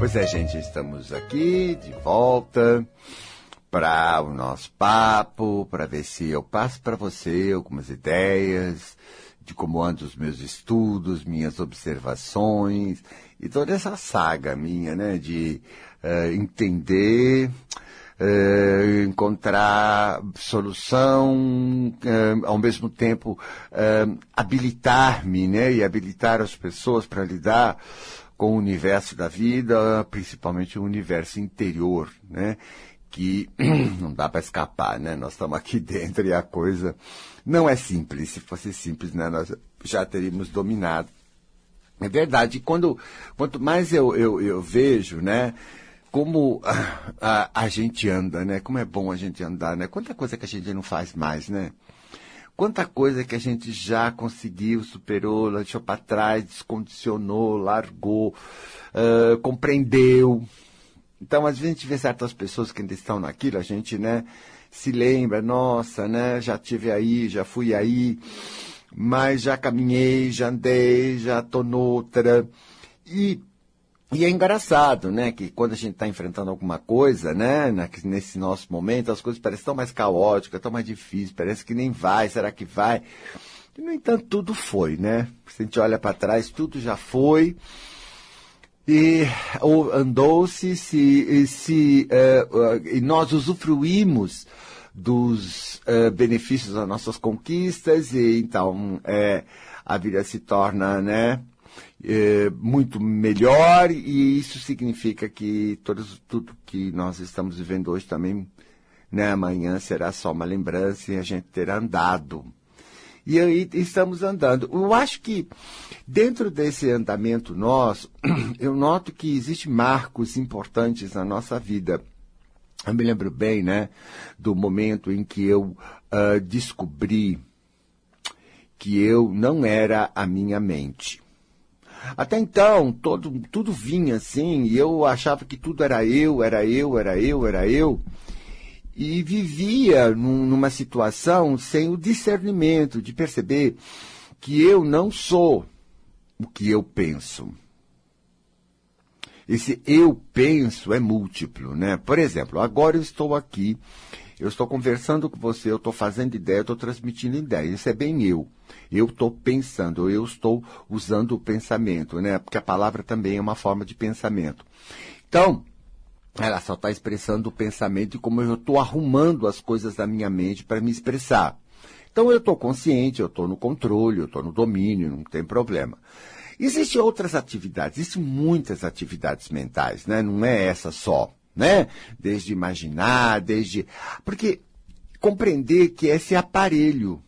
Pois é, gente, estamos aqui de volta para o nosso papo, para ver se eu passo para você algumas ideias de como andam os meus estudos, minhas observações e toda essa saga minha, né, de uh, entender, uh, encontrar solução, uh, ao mesmo tempo habilitar-me, né, e habilitar as pessoas para lidar com o universo da vida, principalmente o universo interior, né? Que não dá para escapar, né? Nós estamos aqui dentro e a coisa não é simples. Se fosse simples, né? Nós já teríamos dominado. É verdade. Quando, quanto mais eu, eu, eu vejo, né? Como a, a, a, gente anda, né? Como é bom a gente andar, né? Quanta coisa que a gente não faz mais, né? Quanta coisa que a gente já conseguiu, superou, deixou para trás, descondicionou, largou, uh, compreendeu. Então, às vezes a gente vê certas pessoas que ainda estão naquilo, a gente, né, se lembra, nossa, né, já tive aí, já fui aí, mas já caminhei, já andei, já tô noutra. E e é engraçado, né, que quando a gente está enfrentando alguma coisa, né, nesse nosso momento, as coisas parecem tão mais caóticas, tão mais difíceis, parece que nem vai, será que vai? E, no entanto, tudo foi, né? Se a gente olha para trás, tudo já foi. E andou-se, se, se, uh, uh, e nós usufruímos dos uh, benefícios das nossas conquistas, e então a vida se torna, né, é, muito melhor e isso significa que todos, tudo que nós estamos vivendo hoje também, né, amanhã será só uma lembrança e a gente terá andado. E aí estamos andando. Eu acho que dentro desse andamento nosso, eu noto que existem marcos importantes na nossa vida. Eu me lembro bem, né, do momento em que eu uh, descobri que eu não era a minha mente. Até então, todo, tudo vinha assim, e eu achava que tudo era eu, era eu, era eu, era eu. E vivia num, numa situação sem o discernimento de perceber que eu não sou o que eu penso. Esse eu penso é múltiplo, né? Por exemplo, agora eu estou aqui, eu estou conversando com você, eu estou fazendo ideia, eu estou transmitindo ideia. Isso é bem eu. Eu estou pensando, eu estou usando o pensamento, né? Porque a palavra também é uma forma de pensamento. Então, ela só está expressando o pensamento e como eu estou arrumando as coisas da minha mente para me expressar. Então eu estou consciente, eu estou no controle, eu estou no domínio, não tem problema. Existem outras atividades, existem muitas atividades mentais, né? Não é essa só, né? Desde imaginar, desde. Porque compreender que esse aparelho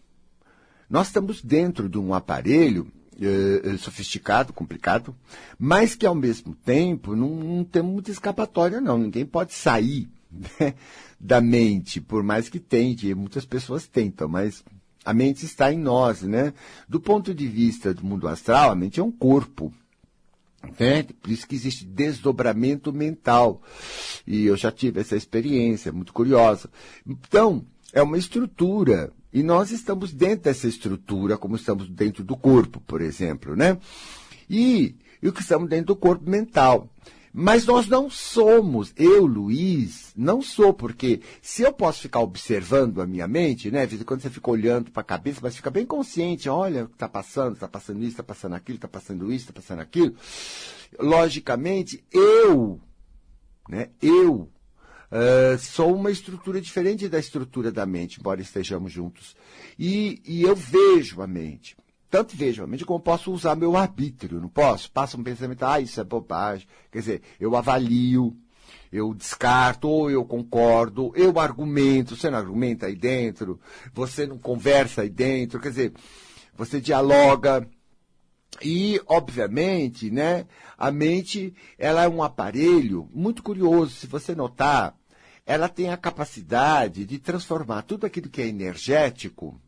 nós estamos dentro de um aparelho eh, sofisticado, complicado, mas que ao mesmo tempo não, não temos muita escapatória, não. Ninguém pode sair né, da mente, por mais que tente, muitas pessoas tentam, mas a mente está em nós, né? Do ponto de vista do mundo astral, a mente é um corpo. Né? Por isso que existe desdobramento mental. E eu já tive essa experiência, muito curiosa. Então, é uma estrutura e nós estamos dentro dessa estrutura, como estamos dentro do corpo, por exemplo, né? E, o que estamos dentro do corpo mental. Mas nós não somos, eu, Luiz, não sou, porque se eu posso ficar observando a minha mente, né? De quando você fica olhando para a cabeça, mas fica bem consciente, olha o que está passando, está passando isso, está passando aquilo, está passando isso, está passando aquilo. Logicamente, eu, né? Eu Uh, sou uma estrutura diferente da estrutura da mente, embora estejamos juntos. E, e eu vejo a mente. Tanto vejo a mente como posso usar meu arbítrio, não posso? Passa um pensamento, ah, isso é bobagem. Quer dizer, eu avalio, eu descarto, ou eu concordo, eu argumento, você não argumenta aí dentro, você não conversa aí dentro, quer dizer, você dialoga. E, obviamente, né, a mente, ela é um aparelho muito curioso. Se você notar, ela tem a capacidade de transformar tudo aquilo que é energético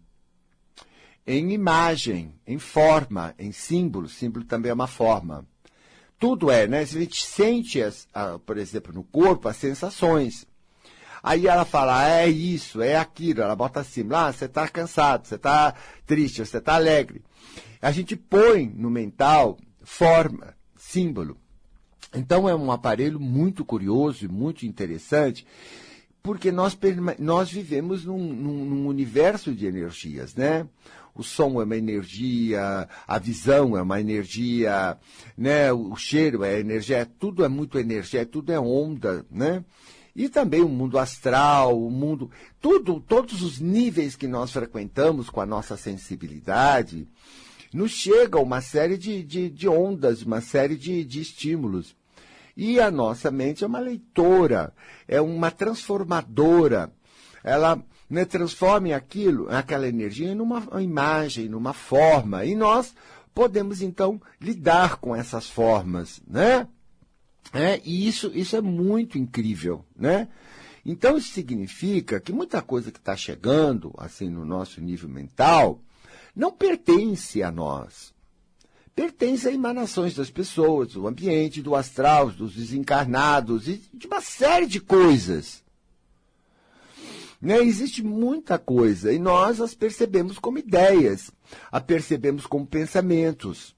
em imagem, em forma, em símbolo. Símbolo também é uma forma. Tudo é, né? Se a gente sente, as, a, por exemplo, no corpo, as sensações. Aí ela fala, ah, é isso, é aquilo. Ela bota assim, ah, você está cansado, você está triste, você está alegre. A gente põe no mental forma, símbolo. Então é um aparelho muito curioso e muito interessante, porque nós, nós vivemos num, num, num universo de energias, né? o som é uma energia, a visão é uma energia, né? O cheiro é energia, tudo é muito energia, tudo é onda, né? E também o mundo astral, o mundo, tudo, todos os níveis que nós frequentamos com a nossa sensibilidade, nos chega uma série de, de, de ondas, uma série de, de estímulos. E a nossa mente é uma leitora, é uma transformadora. Ela né, transforme aquilo, aquela energia em uma imagem, numa forma. E nós podemos, então, lidar com essas formas, né? É, e isso, isso é muito incrível, né? Então, isso significa que muita coisa que está chegando, assim, no nosso nível mental, não pertence a nós. Pertence a emanações das pessoas, do ambiente, do astral, dos desencarnados e de uma série de coisas. Né? Existe muita coisa e nós as percebemos como ideias, a percebemos como pensamentos.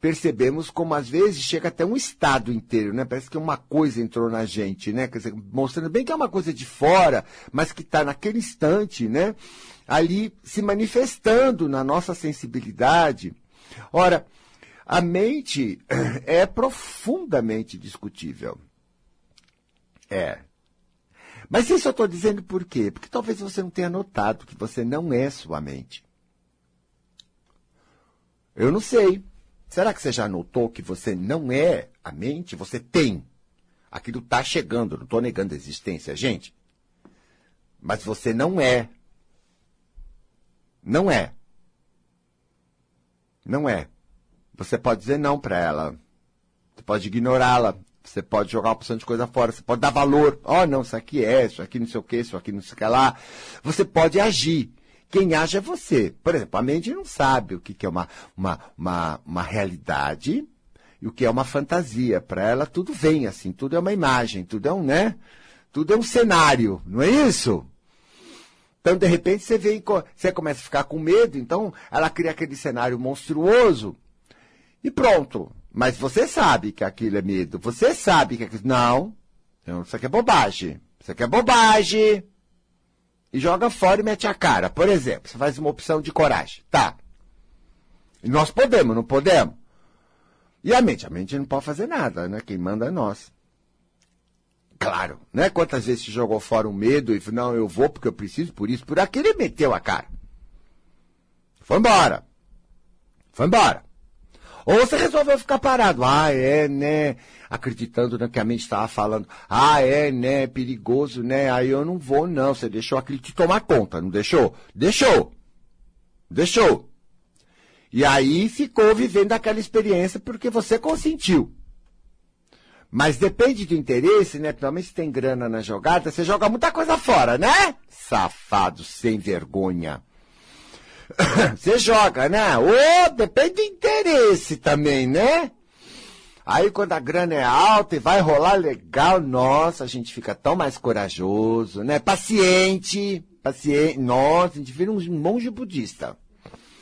Percebemos como às vezes chega até um estado inteiro, né? Parece que uma coisa entrou na gente, né? Dizer, mostrando bem que é uma coisa de fora, mas que está naquele instante, né? Ali se manifestando na nossa sensibilidade. Ora, a mente é profundamente discutível. É, mas isso eu estou dizendo por quê? Porque talvez você não tenha notado que você não é sua mente. Eu não sei. Será que você já notou que você não é a mente? Você tem. Aquilo está chegando, não estou negando a existência, gente. Mas você não é. Não é. Não é. Você pode dizer não para ela. Você pode ignorá-la. Você pode jogar uma porção de coisa fora, você pode dar valor. Oh, não, isso aqui é, isso aqui não sei o que, isso aqui não sei o que lá. Você pode agir. Quem age é você. Por exemplo, a mente não sabe o que é uma, uma, uma, uma realidade e o que é uma fantasia. Para ela, tudo vem assim, tudo é uma imagem, tudo é um, né? Tudo é um cenário, não é isso? Então, de repente, você vem, você começa a ficar com medo, então ela cria aquele cenário monstruoso e pronto. Mas você sabe que aquilo é medo. Você sabe que aquilo. Não. Então, isso aqui é bobagem. Isso aqui é bobagem. E joga fora e mete a cara. Por exemplo, você faz uma opção de coragem. Tá. E nós podemos, não podemos? E a mente? A mente não pode fazer nada, né? Quem manda é nós. Claro, né? Quantas vezes se jogou fora o medo e falou, não, eu vou porque eu preciso, por isso, por aquilo, e meteu a cara. Foi embora. Foi embora. Ou você resolveu ficar parado. Ah, é, né? Acreditando no que a mente estava falando. Ah, é, né? Perigoso, né? Aí eu não vou, não. Você deixou aquilo te tomar conta, não deixou? Deixou. Deixou. E aí ficou vivendo aquela experiência porque você consentiu. Mas depende do interesse, né? Principalmente se tem grana na jogada, você joga muita coisa fora, né? Safado, sem vergonha. Você joga, né? Ou depende do interesse também, né? Aí quando a grana é alta e vai rolar legal, nossa, a gente fica tão mais corajoso, né? Paciente, paciente, nossa, a gente vira um monge budista.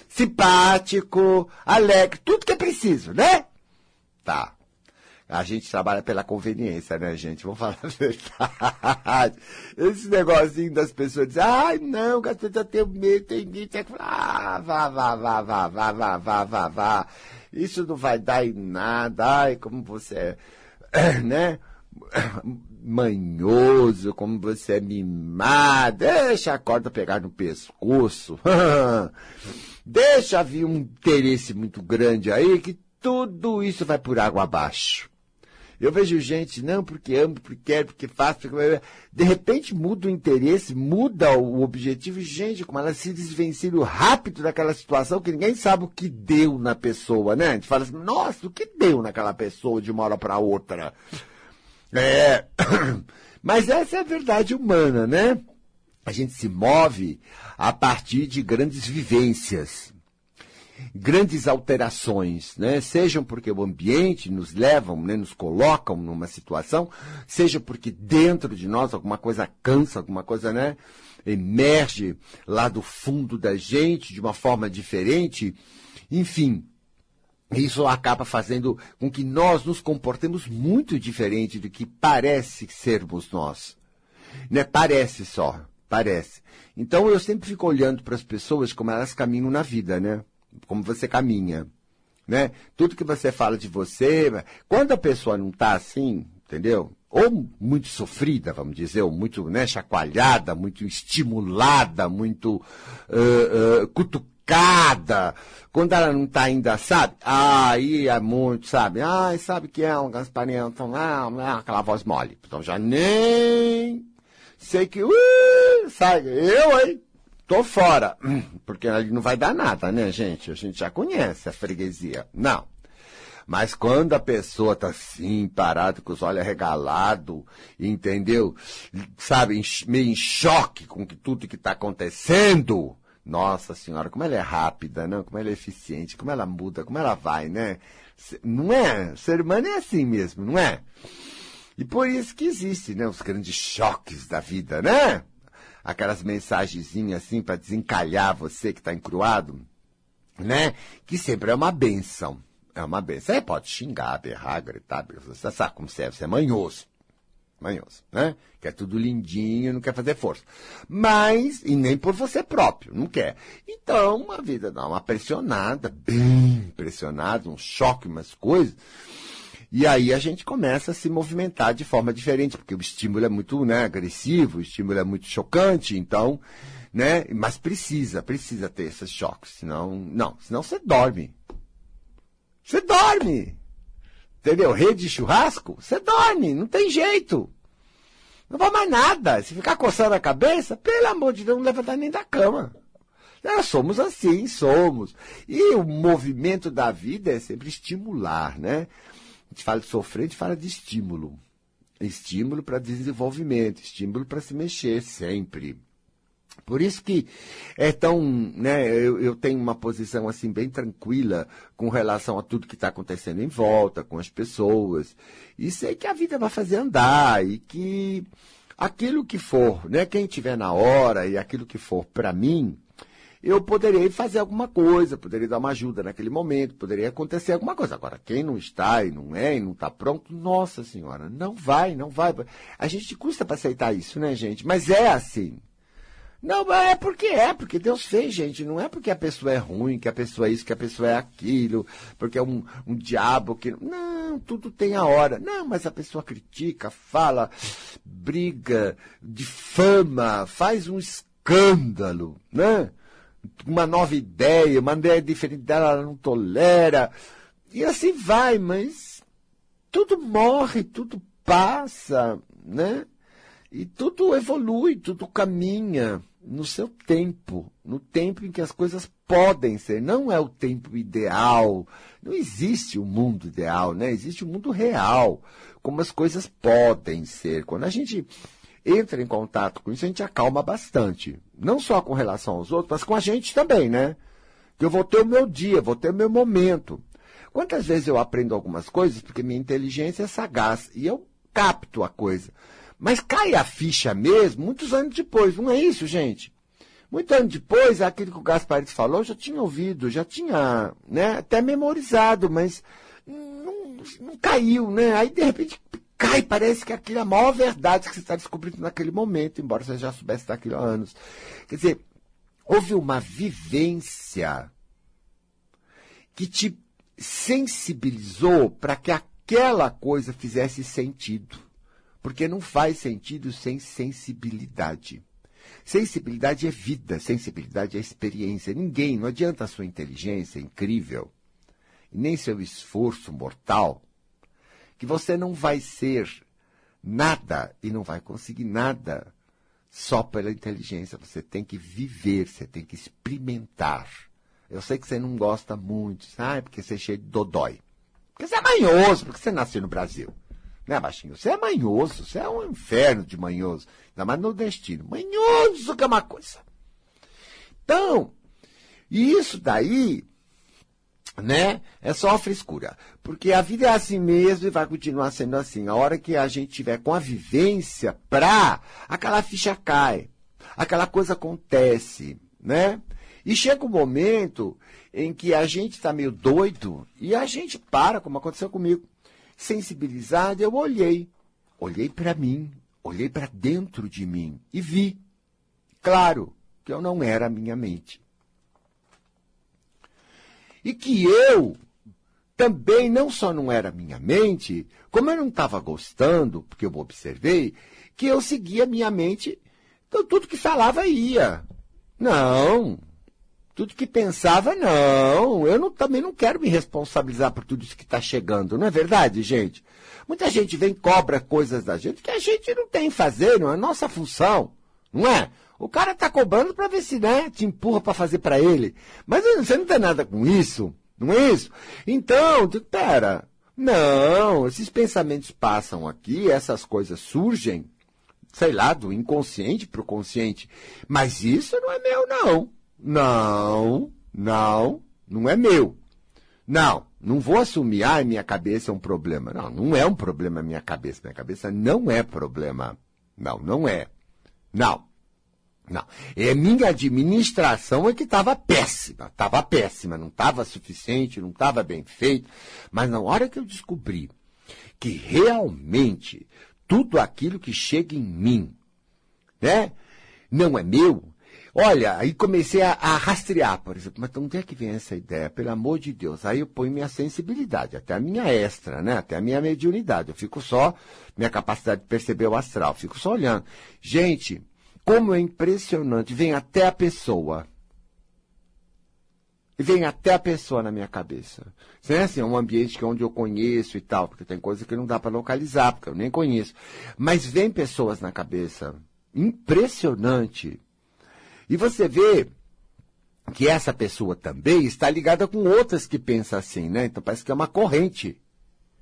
Simpático, alegre, tudo que é preciso, né? Tá. A gente trabalha pela conveniência, né, gente? Vamos falar a verdade. Esse negocinho das pessoas dizem, ai, não, as pessoas têm medo, tem medo. Ah, vá, vá, vá, vá, vá, vá, vá, vá, vá. Isso não vai dar em nada. Ai, como você é, né? Manhoso, como você é mimado. Deixa a corda pegar no pescoço. Deixa vir um interesse muito grande aí que tudo isso vai por água abaixo. Eu vejo gente, não, porque amo, porque quero, porque faço, porque... de repente muda o interesse, muda o objetivo, e gente, como ela se desvencilha rápido daquela situação que ninguém sabe o que deu na pessoa, né? A gente fala assim, nossa, o que deu naquela pessoa de uma hora para outra? É. Mas essa é a verdade humana, né? A gente se move a partir de grandes vivências grandes alterações, né? Sejam porque o ambiente nos levam, né, nos colocam numa situação, seja porque dentro de nós alguma coisa cansa, alguma coisa, né, emerge lá do fundo da gente de uma forma diferente. Enfim, isso acaba fazendo com que nós nos comportemos muito diferente do que parece sermos nós. Né? Parece só, parece. Então eu sempre fico olhando para as pessoas como elas caminham na vida, né? Como você caminha, né? Tudo que você fala de você, quando a pessoa não está assim, entendeu? Ou muito sofrida, vamos dizer, ou muito né, chacoalhada, muito estimulada, muito uh, uh, cutucada, quando ela não está ainda, sabe? Aí é muito, sabe? Ai, sabe que é um Gasparinho, então, ah, aquela voz mole. Então já nem sei que, uh? Eu, hein? Tô fora. Porque não vai dar nada, né, gente? A gente já conhece a freguesia. Não. Mas quando a pessoa tá assim, parada, com os olhos arregalados, entendeu? Sabe, meio em choque com tudo que está acontecendo. Nossa senhora, como ela é rápida, não? Como ela é eficiente, como ela muda, como ela vai, né? Não é? Ser humano é assim mesmo, não é? E por isso que existe, né? Os grandes choques da vida, né? Aquelas mensagenzinhas assim para desencalhar você que está encruado, né? Que sempre é uma benção. É uma benção. Você pode xingar, berrar, gritar, você sabe como você é, você é manhoso. Manhoso, né? Quer tudo lindinho, não quer fazer força. Mas, e nem por você próprio, não quer. Então, a vida dá uma pressionada, bem pressionada, um choque, umas coisas. E aí a gente começa a se movimentar de forma diferente, porque o estímulo é muito né, agressivo, o estímulo é muito chocante, então, né? Mas precisa, precisa ter esses choques, senão, não, senão você dorme. Você dorme. Entendeu? Rede de churrasco, você dorme, não tem jeito. Não vai mais nada. Se ficar coçando a cabeça, pelo amor de Deus, não levanta nem da cama. Nós somos assim, somos. E o movimento da vida é sempre estimular, né? A gente fala de sofrer, a gente fala de estímulo. Estímulo para desenvolvimento, estímulo para se mexer sempre. Por isso que é tão, né, eu, eu, tenho uma posição assim bem tranquila com relação a tudo que está acontecendo em volta, com as pessoas. E sei que a vida vai fazer andar e que aquilo que for, né, quem tiver na hora e aquilo que for para mim, eu poderei fazer alguma coisa, poderia dar uma ajuda naquele momento, poderia acontecer alguma coisa. Agora, quem não está e não é e não está pronto, nossa senhora, não vai, não vai. A gente custa para aceitar isso, né, gente? Mas é assim. Não, é porque é, porque Deus fez, gente. Não é porque a pessoa é ruim, que a pessoa é isso, que a pessoa é aquilo, porque é um, um diabo que. Não, tudo tem a hora. Não, mas a pessoa critica, fala, briga, difama, faz um escândalo, né? Uma nova ideia, uma ideia diferente dela, ela não tolera. E assim vai, mas tudo morre, tudo passa, né? E tudo evolui, tudo caminha no seu tempo, no tempo em que as coisas podem ser. Não é o tempo ideal. Não existe o um mundo ideal, né? Existe o um mundo real, como as coisas podem ser. Quando a gente entra em contato com isso, a gente acalma bastante. Não só com relação aos outros, mas com a gente também, né? Que eu vou ter o meu dia, vou ter o meu momento. Quantas vezes eu aprendo algumas coisas porque minha inteligência é sagaz e eu capto a coisa. Mas cai a ficha mesmo muitos anos depois, não é isso, gente? Muitos anos depois, aquilo que o Gasparito falou, eu já tinha ouvido, já tinha né, até memorizado, mas não, não caiu, né? Aí, de repente, cai, parece que aquilo é a maior verdade que você está descobrindo naquele momento, embora você já soubesse daquilo há anos. Quer dizer, houve uma vivência que te sensibilizou para que aquela coisa fizesse sentido. Porque não faz sentido sem sensibilidade. Sensibilidade é vida, sensibilidade é experiência. Ninguém, não adianta a sua inteligência incrível, nem seu esforço mortal, que você não vai ser nada e não vai conseguir nada só pela inteligência. Você tem que viver, você tem que experimentar. Eu sei que você não gosta muito, sabe? Porque você é cheio de dodói. Porque você é manhoso, porque você nasceu no Brasil. Né, baixinho? Você é manhoso, você é um inferno de manhoso. Ainda mais no destino. Manhoso que é uma coisa. Então, isso daí, né, é só frescura. Porque a vida é assim mesmo e vai continuar sendo assim. A hora que a gente tiver com a vivência pra, aquela ficha cai. Aquela coisa acontece, né? E chega um momento em que a gente está meio doido e a gente para, como aconteceu comigo. Sensibilizado, eu olhei. Olhei para mim, olhei para dentro de mim e vi, claro, que eu não era a minha mente. E que eu também não só não era minha mente, como eu não estava gostando, porque eu observei, que eu seguia minha mente, então tudo que falava ia. Não, tudo que pensava, não. Eu não, também não quero me responsabilizar por tudo isso que está chegando, não é verdade, gente? Muita gente vem cobra coisas da gente que a gente não tem fazer, não é nossa função, não é? O cara está cobrando para ver se né, te empurra para fazer para ele. Mas você não tem nada com isso, não é isso? Então, pera, não, esses pensamentos passam aqui, essas coisas surgem, sei lá, do inconsciente para o consciente. Mas isso não é meu, não. Não, não, não é meu. Não, não vou assumir, ah, minha cabeça é um problema. Não, não é um problema minha cabeça. Minha cabeça não é problema. Não, não é. Não. Não. É minha administração é que estava péssima. Estava péssima. Não estava suficiente, não estava bem feito. Mas na hora que eu descobri que realmente tudo aquilo que chega em mim, né, não é meu, Olha, aí comecei a, a, rastrear, por exemplo, mas onde é que vem essa ideia? Pelo amor de Deus. Aí eu ponho minha sensibilidade, até a minha extra, né? Até a minha mediunidade. Eu fico só, minha capacidade de perceber o astral, fico só olhando. Gente, como é impressionante, vem até a pessoa. Vem até a pessoa na minha cabeça. Isso é assim, é um ambiente que é onde eu conheço e tal, porque tem coisa que não dá para localizar, porque eu nem conheço. Mas vem pessoas na cabeça. Impressionante. E você vê que essa pessoa também está ligada com outras que pensam assim, né? Então parece que é uma corrente.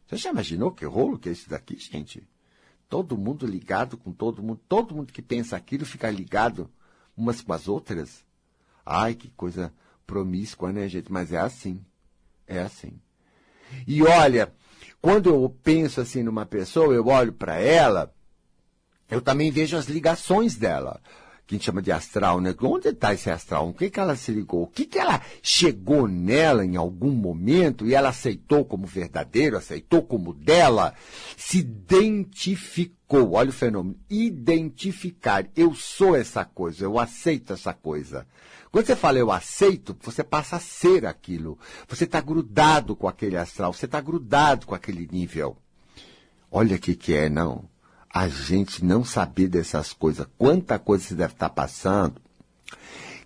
Você já imaginou que rolo que é isso daqui, gente? Todo mundo ligado com todo mundo, todo mundo que pensa aquilo fica ligado umas com as outras. Ai, que coisa promíscua, né, gente? Mas é assim. É assim. E olha, quando eu penso assim numa pessoa, eu olho para ela, eu também vejo as ligações dela que a gente chama de astral, né? Onde está esse astral? O que, que ela se ligou? O que, que ela chegou nela em algum momento e ela aceitou como verdadeiro, aceitou como dela, se identificou. Olha o fenômeno. Identificar. Eu sou essa coisa, eu aceito essa coisa. Quando você fala eu aceito, você passa a ser aquilo. Você está grudado com aquele astral, você está grudado com aquele nível. Olha o que, que é, não a gente não saber dessas coisas, quanta coisa você deve estar passando,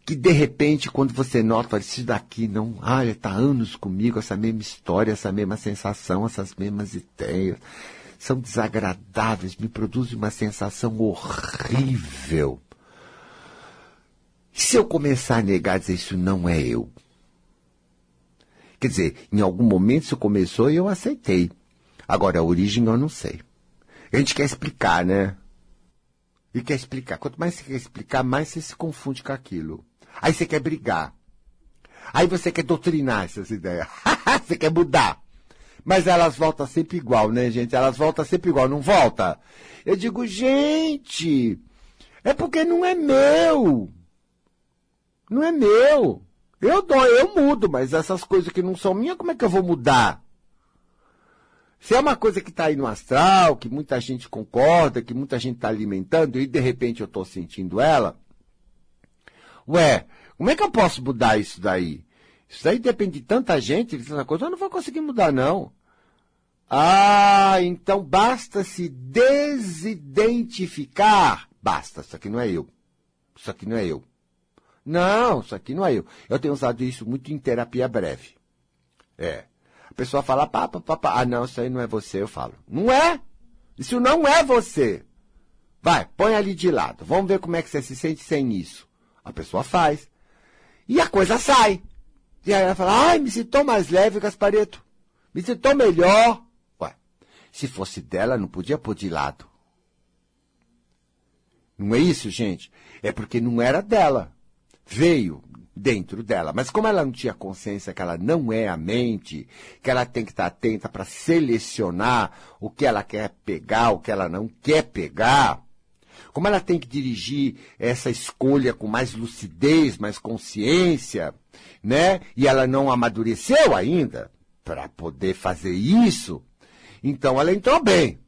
que de repente, quando você nota, isso daqui não, olha, está anos comigo, essa mesma história, essa mesma sensação, essas mesmas ideias, são desagradáveis, me produzem uma sensação horrível. Se eu começar a negar, dizer isso não é eu. Quer dizer, em algum momento isso começou e eu aceitei. Agora, a origem eu não sei. A gente quer explicar, né? E quer explicar. Quanto mais você quer explicar, mais você se confunde com aquilo. Aí você quer brigar. Aí você quer doutrinar essas ideias. você quer mudar. Mas elas voltam sempre igual, né, gente? Elas voltam sempre igual, não volta? Eu digo, gente, é porque não é meu. Não é meu. Eu dou, eu mudo, mas essas coisas que não são minhas, como é que eu vou mudar? Se é uma coisa que está aí no astral, que muita gente concorda, que muita gente está alimentando, e de repente eu estou sentindo ela, ué, como é que eu posso mudar isso daí? Isso daí depende de tanta gente, de tanta coisa, eu não vou conseguir mudar, não. Ah, então basta se desidentificar. Basta, isso aqui não é eu. Isso aqui não é eu. Não, isso aqui não é eu. Eu tenho usado isso muito em terapia breve. É. A pessoa fala, pá, pá, pá, pá. Ah, não, isso aí não é você, eu falo. Não é? Isso não é você. Vai, põe ali de lado. Vamos ver como é que você se sente sem isso. A pessoa faz. E a coisa sai. E aí ela fala, ai, me sinto mais leve, Gaspareto. Me sinto melhor. Ué, se fosse dela, não podia pôr de lado. Não é isso, gente? É porque não era dela. Veio, dentro dela. Mas como ela não tinha consciência que ela não é a mente, que ela tem que estar atenta para selecionar o que ela quer pegar, o que ela não quer pegar, como ela tem que dirigir essa escolha com mais lucidez, mais consciência, né? E ela não amadureceu ainda para poder fazer isso. Então ela entrou bem.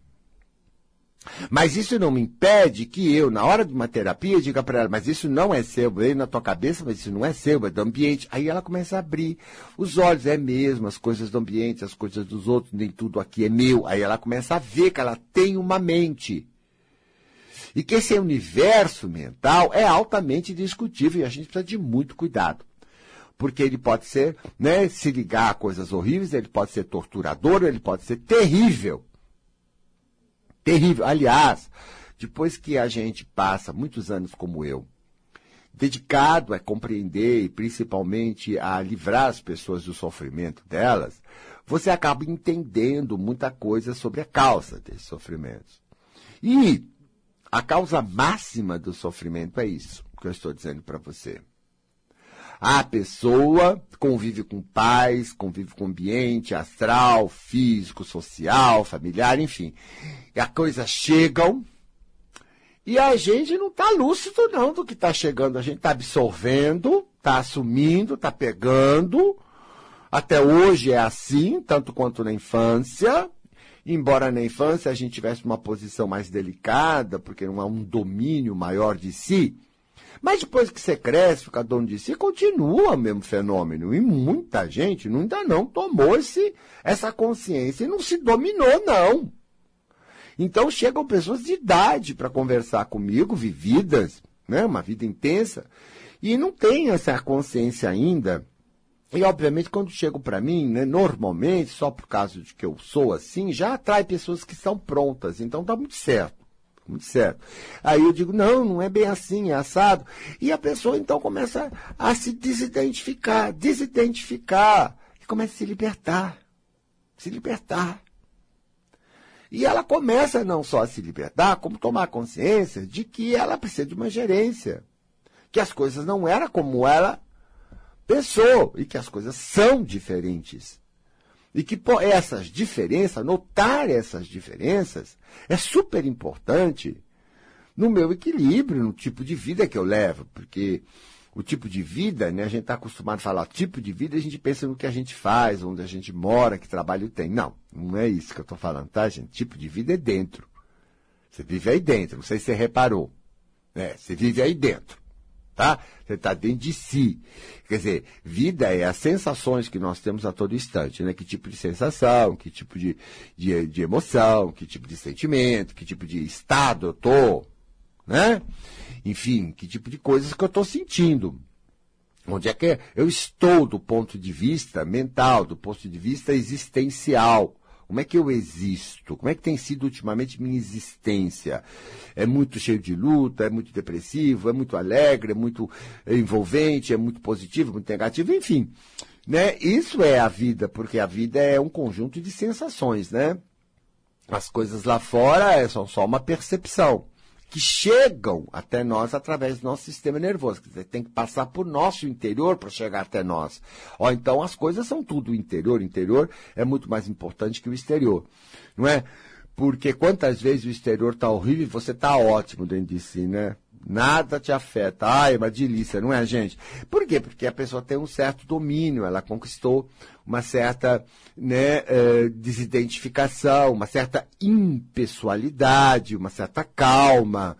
Mas isso não me impede que eu, na hora de uma terapia, diga para ela, mas isso não é seu, veio na tua cabeça, mas isso não é seu, é do ambiente. Aí ela começa a abrir os olhos, é mesmo, as coisas do ambiente, as coisas dos outros, nem tudo aqui é meu. Aí ela começa a ver que ela tem uma mente. E que esse universo mental é altamente discutível e a gente precisa de muito cuidado. Porque ele pode ser, né, se ligar a coisas horríveis, ele pode ser torturador, ele pode ser terrível terrível. Aliás, depois que a gente passa muitos anos como eu, dedicado a compreender e principalmente a livrar as pessoas do sofrimento delas, você acaba entendendo muita coisa sobre a causa desses sofrimentos. E a causa máxima do sofrimento é isso que eu estou dizendo para você. A pessoa convive com pais, convive com ambiente astral, físico, social, familiar, enfim. E as coisas chegam e a gente não está lúcido não do que está chegando. A gente está absorvendo, está assumindo, está pegando. Até hoje é assim, tanto quanto na infância. Embora na infância a gente tivesse uma posição mais delicada, porque não há um domínio maior de si, mas depois que você cresce, fica dono de si, continua o mesmo fenômeno. E muita gente ainda não tomou esse, essa consciência e não se dominou, não. Então chegam pessoas de idade para conversar comigo, vividas, né, uma vida intensa, e não tem essa consciência ainda. E, obviamente, quando chegam para mim, né, normalmente, só por causa de que eu sou assim, já atrai pessoas que são prontas. Então, está muito certo muito certo. Aí eu digo, não, não é bem assim, é assado. E a pessoa então começa a se desidentificar, desidentificar, e começa a se libertar. Se libertar. E ela começa não só a se libertar, como tomar consciência de que ela precisa de uma gerência. Que as coisas não eram como ela pensou e que as coisas são diferentes. E que por essas diferenças, notar essas diferenças, é super importante no meu equilíbrio, no tipo de vida que eu levo. Porque o tipo de vida, né, a gente está acostumado a falar tipo de vida, a gente pensa no que a gente faz, onde a gente mora, que trabalho tem. Não, não é isso que eu estou falando, tá, gente? Tipo de vida é dentro. Você vive aí dentro, não sei se você reparou. É, você vive aí dentro tá? Você está dentro de si. Quer dizer, vida é as sensações que nós temos a todo instante, né? Que tipo de sensação, que tipo de, de, de emoção, que tipo de sentimento, que tipo de estado eu tô, né? Enfim, que tipo de coisas que eu estou sentindo. Onde é que eu estou do ponto de vista mental, do ponto de vista existencial. Como é que eu existo? Como é que tem sido ultimamente minha existência? É muito cheio de luta, é muito depressivo, é muito alegre, é muito envolvente, é muito positivo, muito negativo, enfim. Né? Isso é a vida, porque a vida é um conjunto de sensações, né? As coisas lá fora é, são só uma percepção que chegam até nós através do nosso sistema nervoso. Quer dizer, tem que passar por nosso interior para chegar até nós. Ó, então as coisas são tudo interior. Interior é muito mais importante que o exterior. Não é? Porque quantas vezes o exterior está horrível e você está ótimo dentro de si, né? Nada te afeta. Ai, uma delícia, não é, gente? Por quê? Porque a pessoa tem um certo domínio, ela conquistou uma certa né, eh, desidentificação, uma certa impessoalidade, uma certa calma,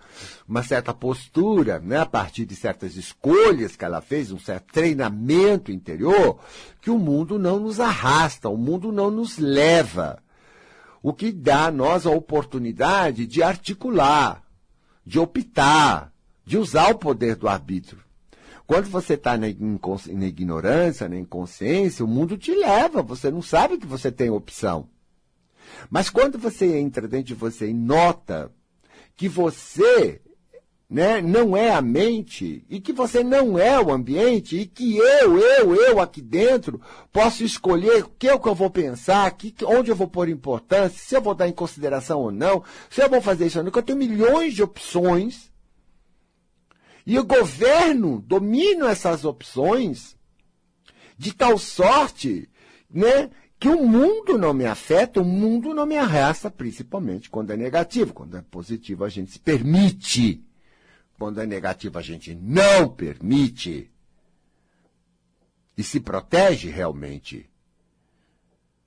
uma certa postura, né, a partir de certas escolhas que ela fez, um certo treinamento interior, que o mundo não nos arrasta, o mundo não nos leva. O que dá a nós a oportunidade de articular, de optar, de usar o poder do arbítrio. Quando você está na, na, ignorância, na inconsciência, o mundo te leva, você não sabe que você tem opção. Mas quando você entra dentro de você e nota que você né, não é a mente e que você não é o ambiente e que eu, eu, eu aqui dentro posso escolher o que, é que eu vou pensar, que, onde eu vou pôr importância, se eu vou dar em consideração ou não, se eu vou fazer isso ou não, que eu tenho milhões de opções e o governo domina essas opções de tal sorte, né, que o mundo não me afeta, o mundo não me arrasta, principalmente quando é negativo. Quando é positivo, a gente se permite. Quando é negativo, a gente não permite. E se protege realmente.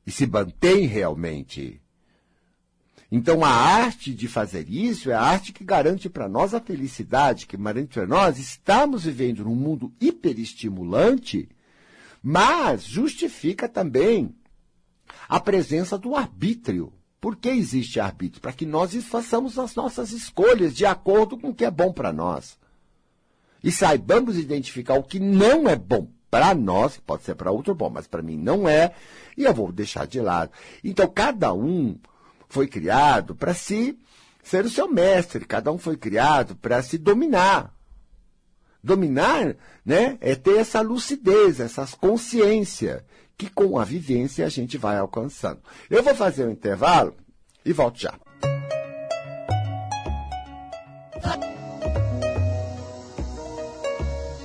E se mantém realmente. Então, a arte de fazer isso é a arte que garante para nós a felicidade, que garante para nós estamos vivendo num mundo hiperestimulante, mas justifica também a presença do arbítrio. Por que existe arbítrio? Para que nós façamos as nossas escolhas de acordo com o que é bom para nós. E saibamos identificar o que não é bom para nós, pode ser para outro bom, mas para mim não é, e eu vou deixar de lado. Então, cada um foi criado para se ser o seu mestre, cada um foi criado para se dominar. Dominar, né, é ter essa lucidez, essa consciência, que com a vivência a gente vai alcançando. Eu vou fazer um intervalo e volto já.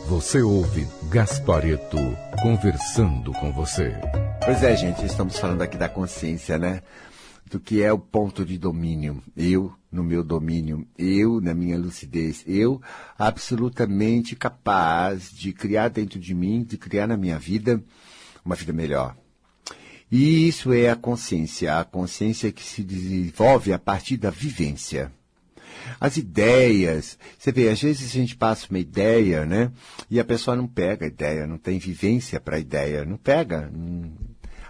Você ouve Gaspareto conversando com você. Pois é, gente, estamos falando aqui da consciência, né? Do que é o ponto de domínio. Eu no meu domínio, eu na minha lucidez, eu absolutamente capaz de criar dentro de mim, de criar na minha vida uma vida melhor. E isso é a consciência, a consciência que se desenvolve a partir da vivência. As ideias, você vê, às vezes a gente passa uma ideia, né? E a pessoa não pega a ideia, não tem vivência para a ideia, não pega,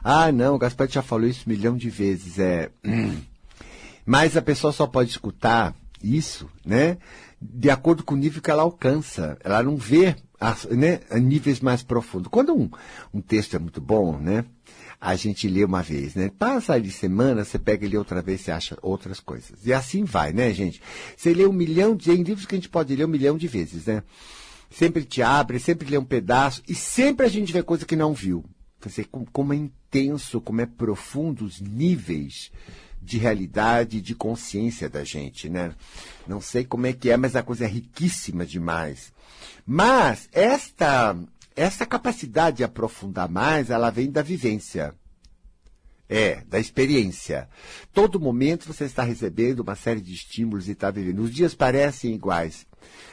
ah, não, o Gaspar já falou isso um milhão de vezes. É... Mas a pessoa só pode escutar isso, né? De acordo com o nível que ela alcança. Ela não vê as, né, níveis mais profundos. Quando um, um texto é muito bom, né? A gente lê uma vez, né? Passa de semana, você pega e lê outra vez, você acha outras coisas. E assim vai, né, gente? Você lê um milhão de. Tem livros que a gente pode ler um milhão de vezes, né? Sempre te abre, sempre lê um pedaço, e sempre a gente vê coisa que não viu. Quer dizer, como é intenso, como é profundo os níveis de realidade de consciência da gente, né? Não sei como é que é, mas a coisa é riquíssima demais. Mas esta, esta capacidade de aprofundar mais, ela vem da vivência. É, da experiência. Todo momento você está recebendo uma série de estímulos e está vivendo. Os dias parecem iguais,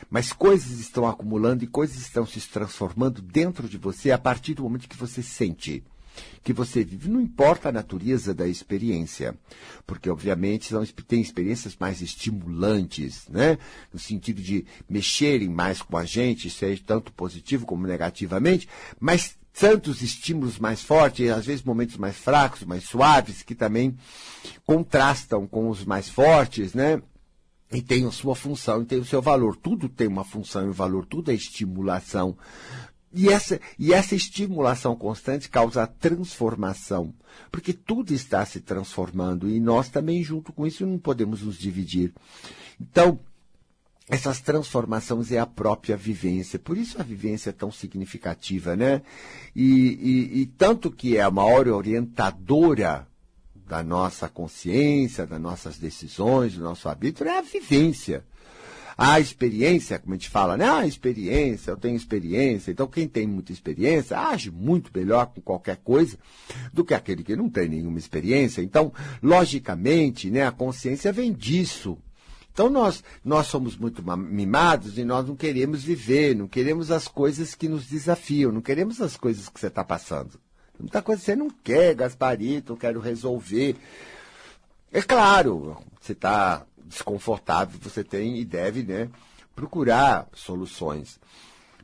mas coisas estão acumulando e coisas estão se transformando dentro de você a partir do momento que você sente que você vive, não importa a natureza da experiência, porque obviamente são, tem experiências mais estimulantes, né? No sentido de mexerem mais com a gente, seja tanto positivo como negativamente, mas tantos estímulos mais fortes, às vezes momentos mais fracos, mais suaves, que também contrastam com os mais fortes, né? E tem a sua função e tem o seu valor. Tudo tem uma função e um valor, tudo é estimulação. E essa, e essa estimulação constante causa transformação, porque tudo está se transformando e nós também, junto com isso, não podemos nos dividir. Então, essas transformações é a própria vivência. Por isso a vivência é tão significativa, né? E, e, e tanto que é a maior orientadora da nossa consciência, das nossas decisões, do nosso arbítrio, é a vivência. A experiência, como a gente fala, né? Ah, experiência, eu tenho experiência. Então, quem tem muita experiência age muito melhor com qualquer coisa do que aquele que não tem nenhuma experiência. Então, logicamente, né, a consciência vem disso. Então, nós, nós somos muito mimados e nós não queremos viver, não queremos as coisas que nos desafiam, não queremos as coisas que você está passando. Muita coisa você não quer, Gasparito, eu quero resolver. É claro, você está desconfortável, você tem e deve né, procurar soluções.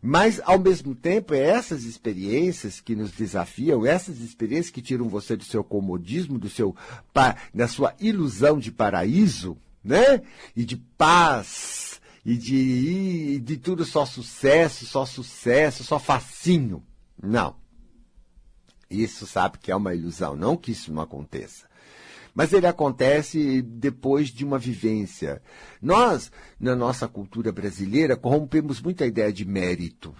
Mas, ao mesmo tempo, é essas experiências que nos desafiam, essas experiências que tiram você do seu comodismo, do seu, da sua ilusão de paraíso, né? E de paz, e de, e de tudo só sucesso, só sucesso, só facinho. Não. Isso sabe que é uma ilusão, não que isso não aconteça. Mas ele acontece depois de uma vivência. Nós, na nossa cultura brasileira, corrompemos muito a ideia de mérito.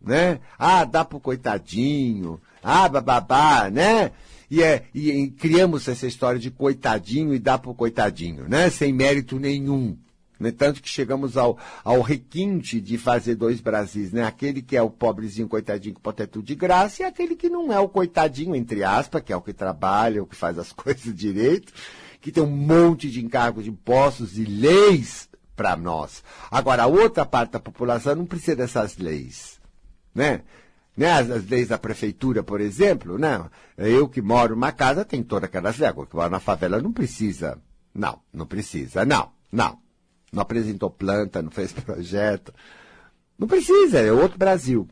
Né? Ah, dá pro coitadinho. Ah, bababá, né? E, é, e, e criamos essa história de coitadinho e dá pro coitadinho, né? Sem mérito nenhum. No entanto que chegamos ao, ao requinte de fazer dois Brasis, né? Aquele que é o pobrezinho, coitadinho, que pode ter tudo de graça, e aquele que não é o coitadinho, entre aspas, que é o que trabalha, o que faz as coisas direito, que tem um monte de encargos de impostos e leis para nós. Agora, a outra parte da população não precisa dessas leis, né? né? As, as, leis da prefeitura, por exemplo, né? Eu que moro numa casa tem todas aquelas leis. Agora, que moro na favela não precisa. Não, não precisa. Não, não. Não apresentou planta, não fez projeto. Não precisa, é outro Brasil.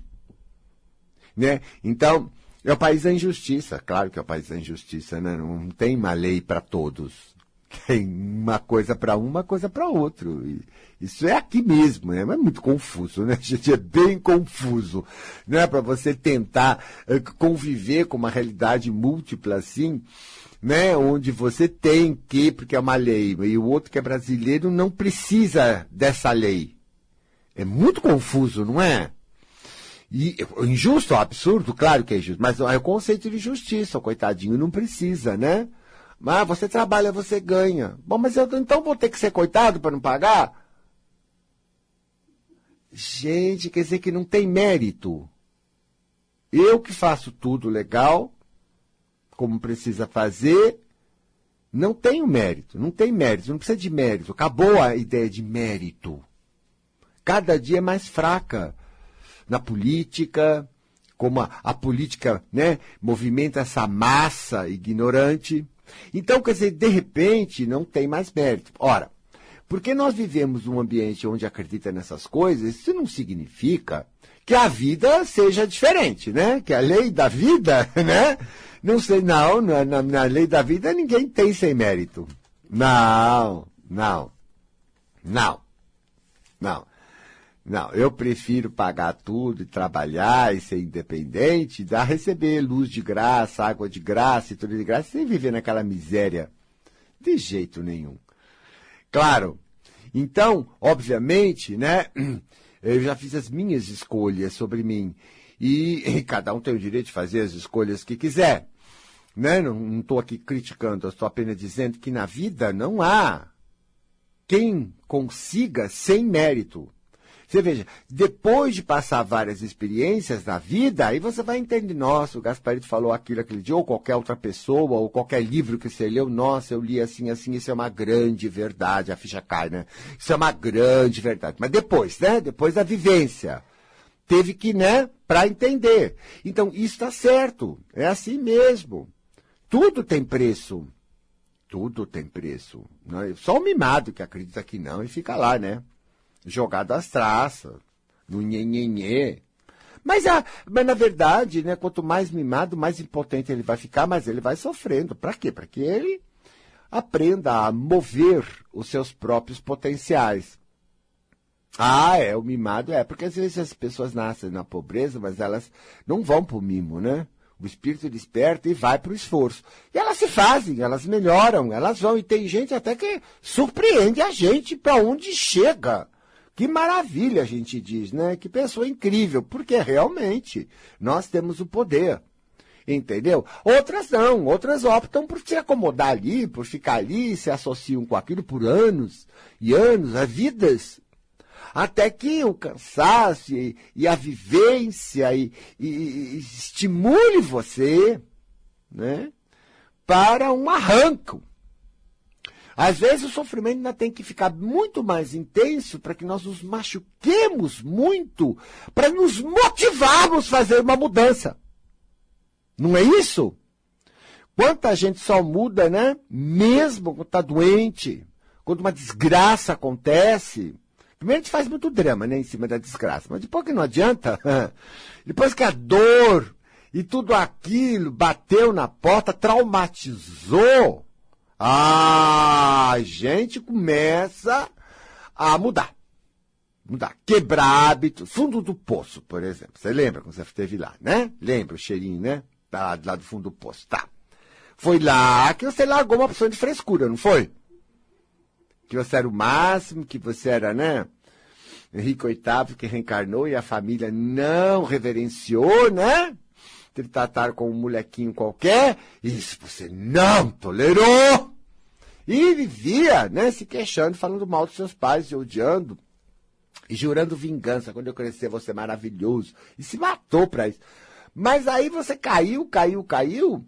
Né? Então, é o país da injustiça. Claro que é o país da injustiça, né? Não tem uma lei para todos. Tem uma coisa para um, uma coisa para outro. E isso é aqui mesmo, né? É muito confuso, né, gente? É bem confuso. Não é para você tentar uh, conviver com uma realidade múltipla assim né, onde você tem que, porque é uma lei, e o outro que é brasileiro não precisa dessa lei. É muito confuso, não é? E, injusto, absurdo, claro que é injusto, mas é o conceito de justiça, o coitadinho não precisa, né? Mas você trabalha, você ganha. Bom, mas eu então vou ter que ser coitado para não pagar? Gente, quer dizer que não tem mérito. Eu que faço tudo legal, como precisa fazer, não tem o mérito, não tem mérito, não precisa de mérito. Acabou a ideia de mérito. Cada dia é mais fraca na política, como a, a política né, movimenta essa massa ignorante. Então, quer dizer, de repente, não tem mais mérito. Ora, porque nós vivemos num ambiente onde acredita nessas coisas, isso não significa que a vida seja diferente, né? Que a lei da vida, né? Não sei, não, na, na, na lei da vida ninguém tem sem mérito. Não, não, não, não. Não, eu prefiro pagar tudo e trabalhar e ser independente, dar receber luz de graça, água de graça e tudo de graça, sem viver naquela miséria. De jeito nenhum. Claro. Então, obviamente, né, eu já fiz as minhas escolhas sobre mim. E, e cada um tem o direito de fazer as escolhas que quiser. Né? Não estou aqui criticando, estou apenas dizendo que na vida não há quem consiga sem mérito. Você veja, depois de passar várias experiências na vida, aí você vai entender, nossa, o Gasparito falou aquilo aquele dia, ou qualquer outra pessoa, ou qualquer livro que você leu, nossa, eu li assim, assim, isso é uma grande verdade, a ficha cai, né? Isso é uma grande verdade. Mas depois, né? Depois da vivência. Teve que, né, para entender. Então, isso está certo. É assim mesmo. Tudo tem preço. Tudo tem preço. Né? Só o mimado que acredita que não e fica lá, né? Jogado às traças, no nhenhenhê. Mas, a, mas na verdade, né, quanto mais mimado, mais impotente ele vai ficar, mas ele vai sofrendo. Para quê? Para que ele aprenda a mover os seus próprios potenciais. Ah, é, o mimado é, porque às vezes as pessoas nascem na pobreza, mas elas não vão para o mimo, né? O espírito desperta e vai para o esforço. E elas se fazem, elas melhoram, elas vão. E tem gente até que surpreende a gente para onde chega. Que maravilha, a gente diz, né? Que pessoa incrível, porque realmente nós temos o poder. Entendeu? Outras não, outras optam por se acomodar ali, por ficar ali, se associam com aquilo por anos e anos, a vidas até que o cansaço e, e a vivência e, e, e, estimule você né, para um arranco. Às vezes o sofrimento ainda tem que ficar muito mais intenso para que nós nos machuquemos muito, para nos motivarmos a fazer uma mudança. Não é isso? Quanta gente só muda, né? Mesmo quando está doente, quando uma desgraça acontece, Primeiro a gente faz muito drama, né, em cima da desgraça, mas depois que não adianta, depois que a dor e tudo aquilo bateu na porta, traumatizou, a gente começa a mudar. Mudar. Quebrar hábitos. Fundo do poço, por exemplo. Você lembra quando você esteve lá, né? Lembra o cheirinho, né? Tá lá do fundo do poço. Tá. Foi lá que você largou uma opção de frescura, não foi? Que você era o máximo, que você era, né? Henrique VIII que reencarnou e a família não reverenciou, né? Trataram com um molequinho qualquer, isso você não tolerou. E vivia, né, se queixando, falando mal dos seus pais, odiando e jurando vingança. Quando eu crescer, vou ser maravilhoso. E se matou pra isso. Mas aí você caiu, caiu, caiu,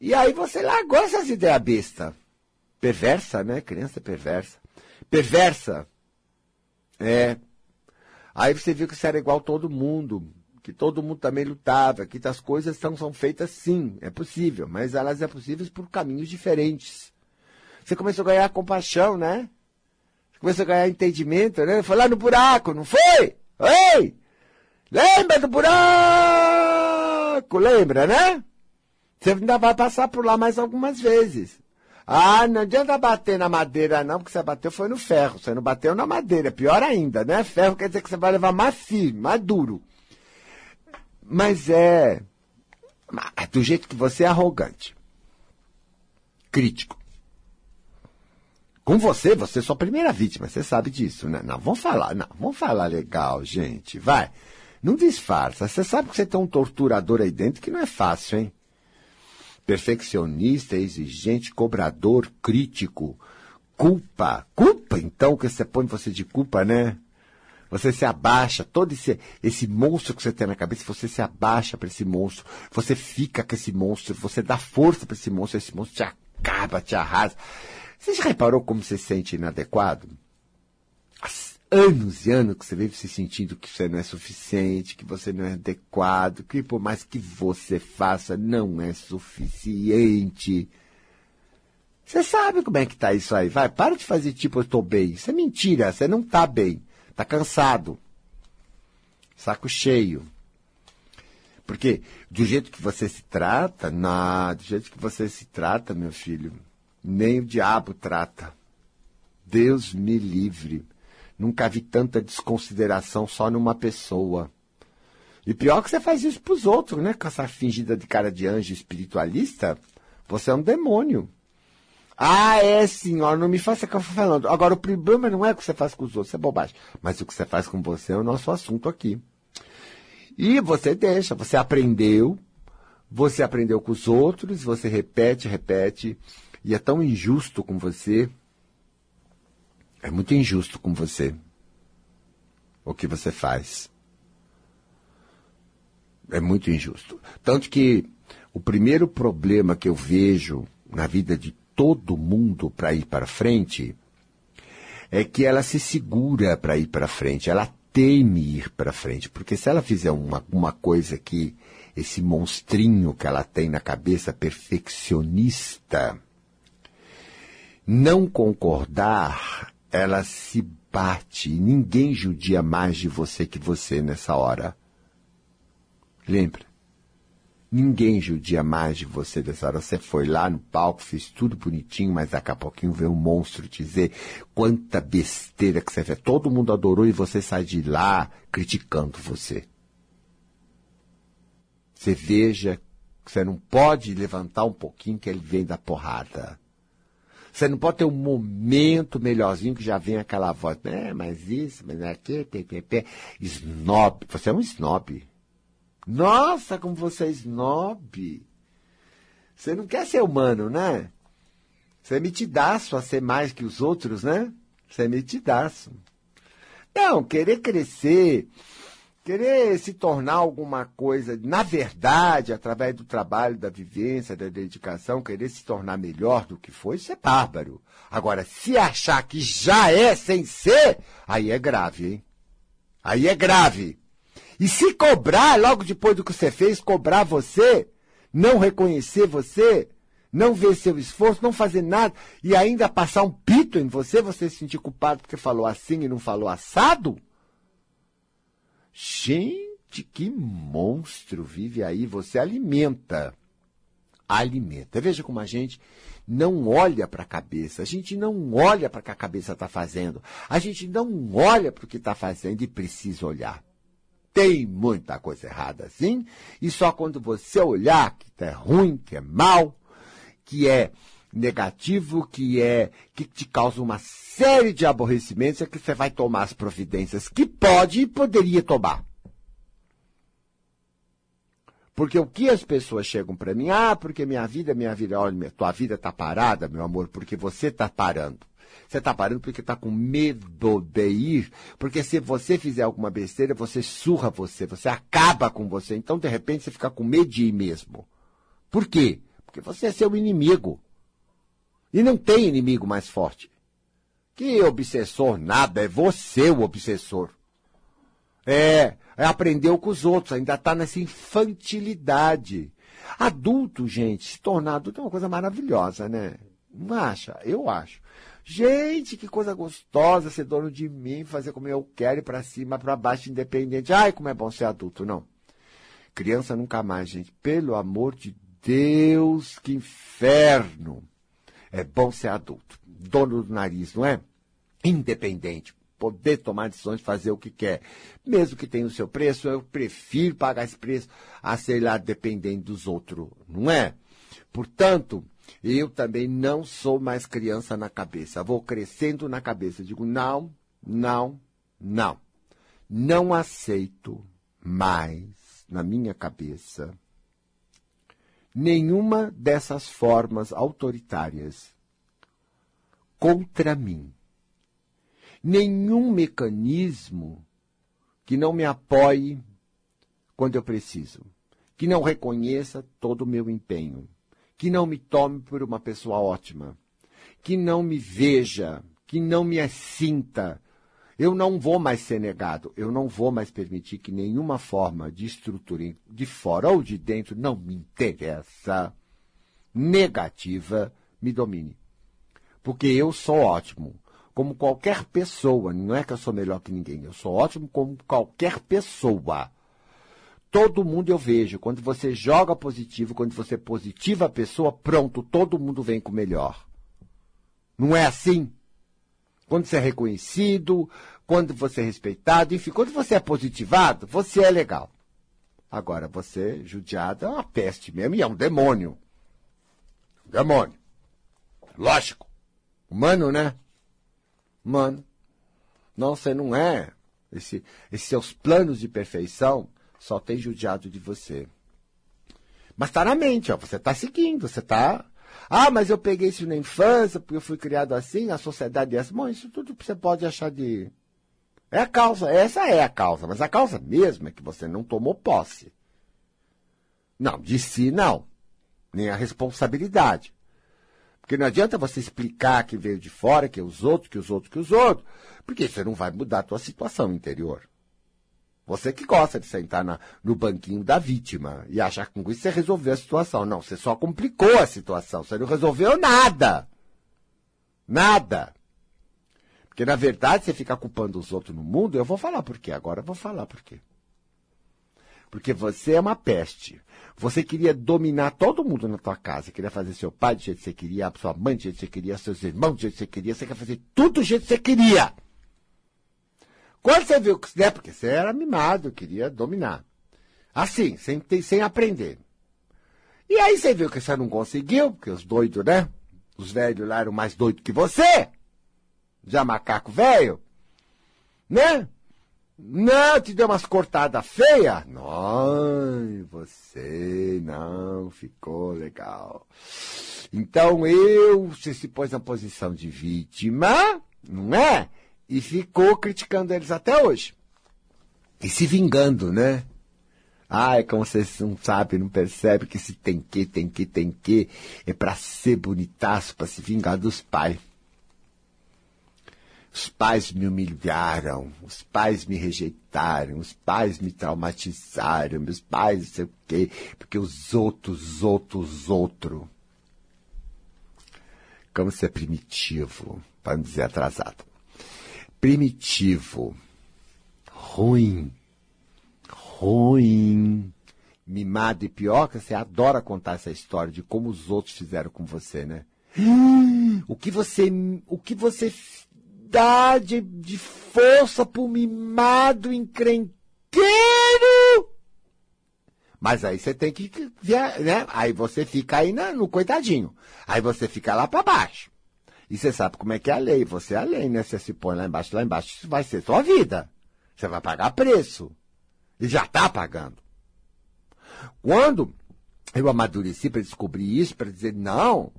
e aí você largou essas ideias besta. Perversa, né? Criança perversa. Perversa. É. Aí você viu que você era igual todo mundo, que todo mundo também lutava, que as coisas são, são feitas sim, é possível, mas elas é possíveis por caminhos diferentes. Você começou a ganhar compaixão, né? Você começou a ganhar entendimento, né? Foi lá no buraco, não foi? Ei! Lembra do buraco? Lembra, né? Você ainda vai passar por lá mais algumas vezes. Ah, não adianta bater na madeira, não, porque você bateu foi no ferro. Você não bateu na madeira. Pior ainda, né? Ferro quer dizer que você vai levar mais firme, mais duro. Mas é. Do jeito que você é arrogante. Crítico. Com você, você é sua primeira vítima, você sabe disso, né? Não, vamos falar, não, vamos falar legal, gente, vai. Não disfarça, você sabe que você tem um torturador aí dentro que não é fácil, hein? Perfeccionista, exigente, cobrador, crítico, culpa. Culpa, então, que você põe você de culpa, né? Você se abaixa, todo esse, esse monstro que você tem na cabeça, você se abaixa para esse monstro, você fica com esse monstro, você dá força para esse monstro, esse monstro te acaba, te arrasa. Você já reparou como você se sente inadequado? Anos e anos que você vive se sentindo que você não é suficiente, que você não é adequado, que por mais que você faça, não é suficiente. Você sabe como é que tá isso aí. Vai, para de fazer tipo eu estou bem. Isso é mentira, você não tá bem. Tá cansado. Saco cheio. Porque do jeito que você se trata, não, do jeito que você se trata, meu filho, nem o diabo trata. Deus me livre. Nunca vi tanta desconsideração só numa pessoa. E pior que você faz isso pros outros, né? Com essa fingida de cara de anjo espiritualista, você é um demônio. Ah, é, senhora, não me faça o que eu falando. Agora, o problema não é o que você faz com os outros, é bobagem. Mas o que você faz com você é o nosso assunto aqui. E você deixa, você aprendeu, você aprendeu com os outros, você repete, repete, e é tão injusto com você, é muito injusto com você. O que você faz. É muito injusto. Tanto que o primeiro problema que eu vejo na vida de todo mundo para ir para frente é que ela se segura para ir para frente, ela teme ir para frente, porque se ela fizer uma, uma coisa que esse monstrinho que ela tem na cabeça perfeccionista não concordar, ela se bate. Ninguém judia mais de você que você nessa hora. Lembra? Ninguém judia mais de você nessa hora. Você foi lá no palco, fez tudo bonitinho, mas daqui a pouquinho vê um monstro dizer quanta besteira que você fez. Todo mundo adorou e você sai de lá criticando você. Você veja que você não pode levantar um pouquinho que ele vem da porrada. Você não pode ter um momento melhorzinho que já vem aquela voz, é, mas isso, mas aqui, ppp, snob. Você é um snob. Nossa, como você é snob. Você não quer ser humano, né? Você é metidaço a ser mais que os outros, né? Você é metidaço. Não, querer crescer, querer se tornar alguma coisa, na verdade, através do trabalho, da vivência, da dedicação, querer se tornar melhor do que foi, isso é bárbaro. Agora, se achar que já é sem ser, aí é grave, hein? Aí é grave. E se cobrar, logo depois do que você fez, cobrar você, não reconhecer você, não ver seu esforço, não fazer nada, e ainda passar um pito em você, você se sentir culpado porque falou assim e não falou assado, Gente, que monstro vive aí. Você alimenta. Alimenta. Veja como a gente não olha para a cabeça. A gente não olha para o que a cabeça está fazendo. A gente não olha para o que está fazendo e precisa olhar. Tem muita coisa errada, sim. E só quando você olhar que é ruim, que é mal, que é negativo, que é que te causa uma série de aborrecimentos, é que você vai tomar as providências que pode e poderia tomar. Porque o que as pessoas chegam para mim, ah, porque minha vida, minha vida, olha, tua vida está parada, meu amor, porque você está parando. Você está parando porque está com medo de ir, porque se você fizer alguma besteira, você surra você, você acaba com você. Então, de repente, você fica com medo de ir mesmo. Por quê? Porque você é seu inimigo. E não tem inimigo mais forte. Que obsessor nada, é você o obsessor. É, é aprendeu com os outros, ainda está nessa infantilidade. Adulto, gente, se tornar adulto é uma coisa maravilhosa, né? Não acha? Eu acho. Gente, que coisa gostosa ser dono de mim, fazer como eu quero, ir para cima, para baixo, independente. Ai, como é bom ser adulto. Não. Criança nunca mais, gente. Pelo amor de Deus, que inferno. É bom ser adulto. Dono do nariz, não é? Independente poder tomar decisões, fazer o que quer. Mesmo que tenha o seu preço, eu prefiro pagar esse preço a, sei lá, dependendo dos outros, não é? Portanto, eu também não sou mais criança na cabeça. Vou crescendo na cabeça. Digo, não, não, não. Não aceito mais na minha cabeça nenhuma dessas formas autoritárias contra mim nenhum mecanismo que não me apoie quando eu preciso, que não reconheça todo o meu empenho, que não me tome por uma pessoa ótima, que não me veja, que não me sinta. Eu não vou mais ser negado, eu não vou mais permitir que nenhuma forma de estrutura de fora ou de dentro não me interessa, negativa, me domine. Porque eu sou ótimo como qualquer pessoa. Não é que eu sou melhor que ninguém. Eu sou ótimo como qualquer pessoa. Todo mundo eu vejo. Quando você joga positivo, quando você positiva a pessoa, pronto, todo mundo vem com o melhor. Não é assim? Quando você é reconhecido, quando você é respeitado, enfim, quando você é positivado, você é legal. Agora, você, judiado, é uma peste mesmo e é um demônio. Demônio. Lógico. Humano, né? Mano, não, você não é. Esse, esses seus planos de perfeição só tem judiado de você. Mas está na mente, ó, você está seguindo, você está. Ah, mas eu peguei isso na infância, porque eu fui criado assim, a sociedade é assim. Bom, isso tudo você pode achar de. É a causa, essa é a causa, mas a causa mesmo é que você não tomou posse. Não, de si não. Nem a responsabilidade. Porque não adianta você explicar que veio de fora, que é os outros, que os outros, que os outros, porque você não vai mudar a tua situação interior. Você que gosta de sentar na, no banquinho da vítima e achar que com isso você resolveu a situação. Não, você só complicou a situação, você não resolveu nada. Nada. Porque, na verdade, você fica culpando os outros no mundo, eu vou falar por quê. Agora eu vou falar por quê. Porque você é uma peste. Você queria dominar todo mundo na tua casa. Queria fazer seu pai do jeito que você queria, sua mãe do jeito que você queria, seus irmãos do jeito que você queria. Você quer fazer tudo do jeito que você queria. Quando você viu que... Né, porque você era mimado, queria dominar. Assim, sem, sem aprender. E aí você viu que você não conseguiu, porque os doidos, né? Os velhos lá eram mais doidos que você. Já macaco velho. Né? Não, te deu umas cortadas feias? Não, você não ficou legal. Então eu, você se pôs na posição de vítima, não é? E ficou criticando eles até hoje. E se vingando, né? Ah, é como vocês não sabem, não percebe que se tem que, tem que, tem que, é para ser bonitaço, para se vingar dos pais. Os pais me humilharam, os pais me rejeitaram, os pais me traumatizaram, meus pais não sei o quê, porque os outros, os outros, os outros. Como ser primitivo, para não dizer atrasado. Primitivo, ruim, ruim, mimado e que você adora contar essa história de como os outros fizeram com você, né? O que você, o que você dá de, de força pro mimado encrenqueiro. Mas aí você tem que né? Aí você fica aí na, no coitadinho. Aí você fica lá para baixo. E você sabe como é que é a lei. Você é a lei, né? Você se põe lá embaixo, lá embaixo, isso vai ser sua vida. Você vai pagar preço. E já está pagando. Quando eu amadureci para descobrir isso, para dizer, não,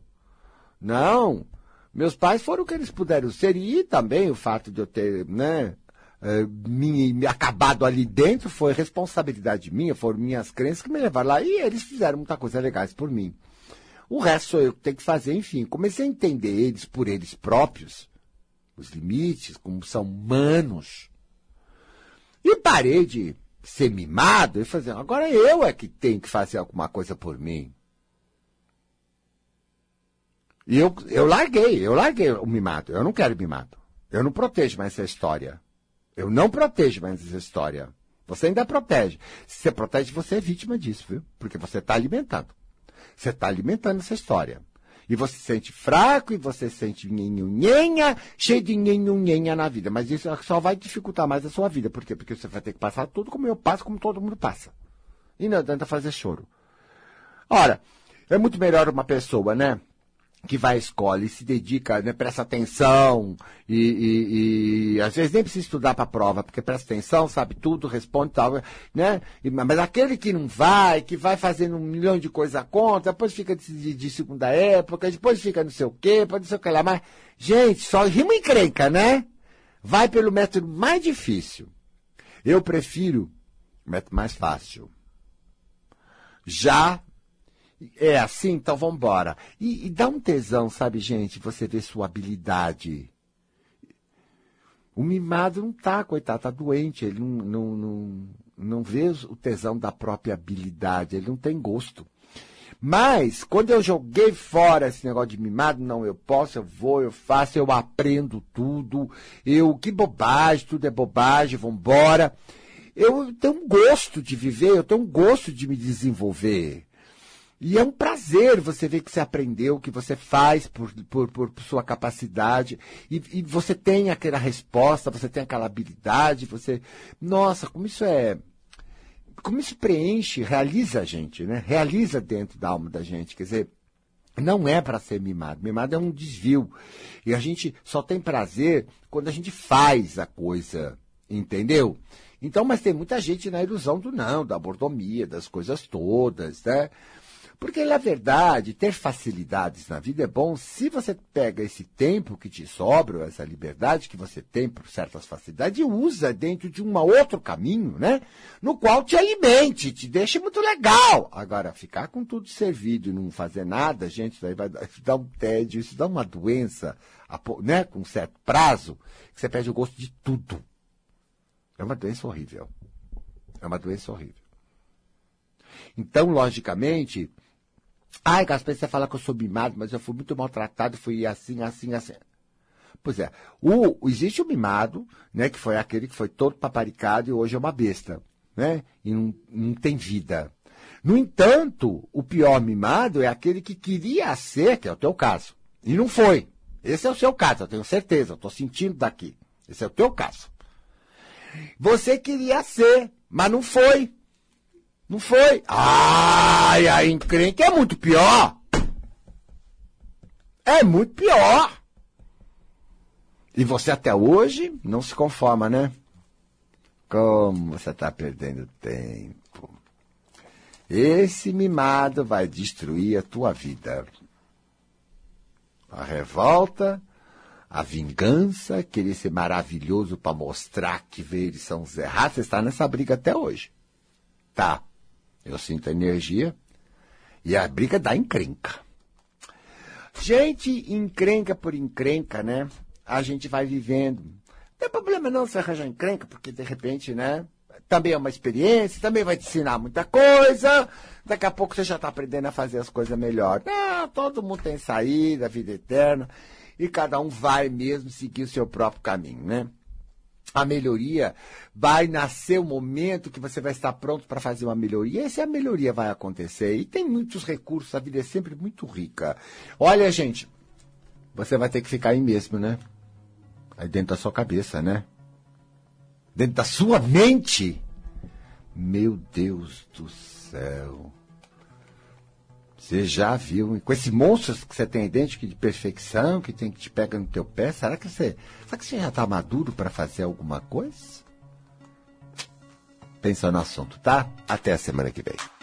não, meus pais foram o que eles puderam ser, e também o fato de eu ter, né, eh, me, me, acabado ali dentro foi responsabilidade minha, foram minhas crenças que me levaram lá, e eles fizeram muita coisa legais por mim. O resto sou eu que tenho que fazer, enfim. Comecei a entender eles por eles próprios, os limites, como são humanos. E parei de ser mimado e fazer, agora eu é que tenho que fazer alguma coisa por mim. E eu, eu larguei, eu larguei o mimado. Eu não quero mimado. Eu não protejo mais essa história. Eu não protejo mais essa história. Você ainda protege. Se você protege, você é vítima disso, viu? Porque você está alimentando. Você está alimentando essa história. E você se sente fraco, e você se sente nhenhunhenha, cheio de nhenhunhenha na vida. Mas isso só vai dificultar mais a sua vida. Por quê? Porque você vai ter que passar tudo como eu passo, como todo mundo passa. E não adianta fazer choro. Ora, é muito melhor uma pessoa, né? Que vai à escola e se dedica, né, presta atenção e, e, e às vezes nem precisa estudar para a prova, porque presta atenção, sabe tudo, responde tal, né? E, mas aquele que não vai, que vai fazendo um milhão de coisas contra, depois fica de, de, segunda época, depois fica não sei o quê, depois não sei o que lá, mas, gente, só rima encrenca, né? Vai pelo método mais difícil. Eu prefiro o método mais fácil. Já é assim? Então vamos embora. E, e, dá um tesão, sabe, gente? Você vê sua habilidade. O mimado não tá, coitado, tá doente. Ele não, não, não, não vê o tesão da própria habilidade. Ele não tem gosto. Mas, quando eu joguei fora esse negócio de mimado, não, eu posso, eu vou, eu faço, eu aprendo tudo. Eu, que bobagem, tudo é bobagem, vambora. Eu tenho um gosto de viver, eu tenho um gosto de me desenvolver. E é um prazer você ver que você aprendeu, que você faz por, por, por sua capacidade, e, e, você tem aquela resposta, você tem aquela habilidade, você. Nossa, como isso é. Como isso preenche, realiza a gente, né? Realiza dentro da alma da gente. Quer dizer, não é para ser mimado. Mimado é um desvio. E a gente só tem prazer quando a gente faz a coisa, entendeu? Então, mas tem muita gente na ilusão do não, da bordomia, das coisas todas, né? Porque, na verdade, ter facilidades na vida é bom se você pega esse tempo que te sobra, essa liberdade que você tem por certas facilidades, e usa dentro de um outro caminho, né? No qual te alimente, te deixe muito legal. Agora, ficar com tudo servido e não fazer nada, gente, isso aí vai dar um tédio, isso dá uma doença, né? Com um certo prazo, que você perde o gosto de tudo. É uma doença horrível. É uma doença horrível. Então, logicamente, Ai, Gaspar, você fala que eu sou mimado, mas eu fui muito maltratado, fui assim, assim, assim. Pois é, o, existe o mimado, né, que foi aquele que foi todo paparicado e hoje é uma besta, né, e não, não tem vida. No entanto, o pior mimado é aquele que queria ser, que é o teu caso, e não foi. Esse é o seu caso, eu tenho certeza, eu estou sentindo daqui. Esse é o teu caso. Você queria ser, mas não foi. Não foi. Ai, a encrenca é muito pior. É muito pior. E você até hoje não se conforma, né? Como você está perdendo tempo. Esse mimado vai destruir a tua vida. A revolta, a vingança, querer ser maravilhoso para mostrar que eles são os errados. Você está nessa briga até hoje. Tá. Eu sinto a energia e a briga dá encrenca. Gente, encrenca por encrenca, né? A gente vai vivendo. Não tem problema não se arranjar encrenca, porque de repente, né? Também é uma experiência, também vai te ensinar muita coisa. Daqui a pouco você já está aprendendo a fazer as coisas melhor. Não, todo mundo tem saída, vida eterna. E cada um vai mesmo seguir o seu próprio caminho, né? A melhoria, vai nascer o momento que você vai estar pronto para fazer uma melhoria. E essa melhoria vai acontecer. E tem muitos recursos, a vida é sempre muito rica. Olha, gente, você vai ter que ficar aí mesmo, né? Aí dentro da sua cabeça, né? Dentro da sua mente. Meu Deus do céu. Você já viu, com esse monstro que você tem dentro de perfeição, que tem que te pega no teu pé, será que você, será que você já está maduro para fazer alguma coisa? Pensa no assunto, tá? Até a semana que vem.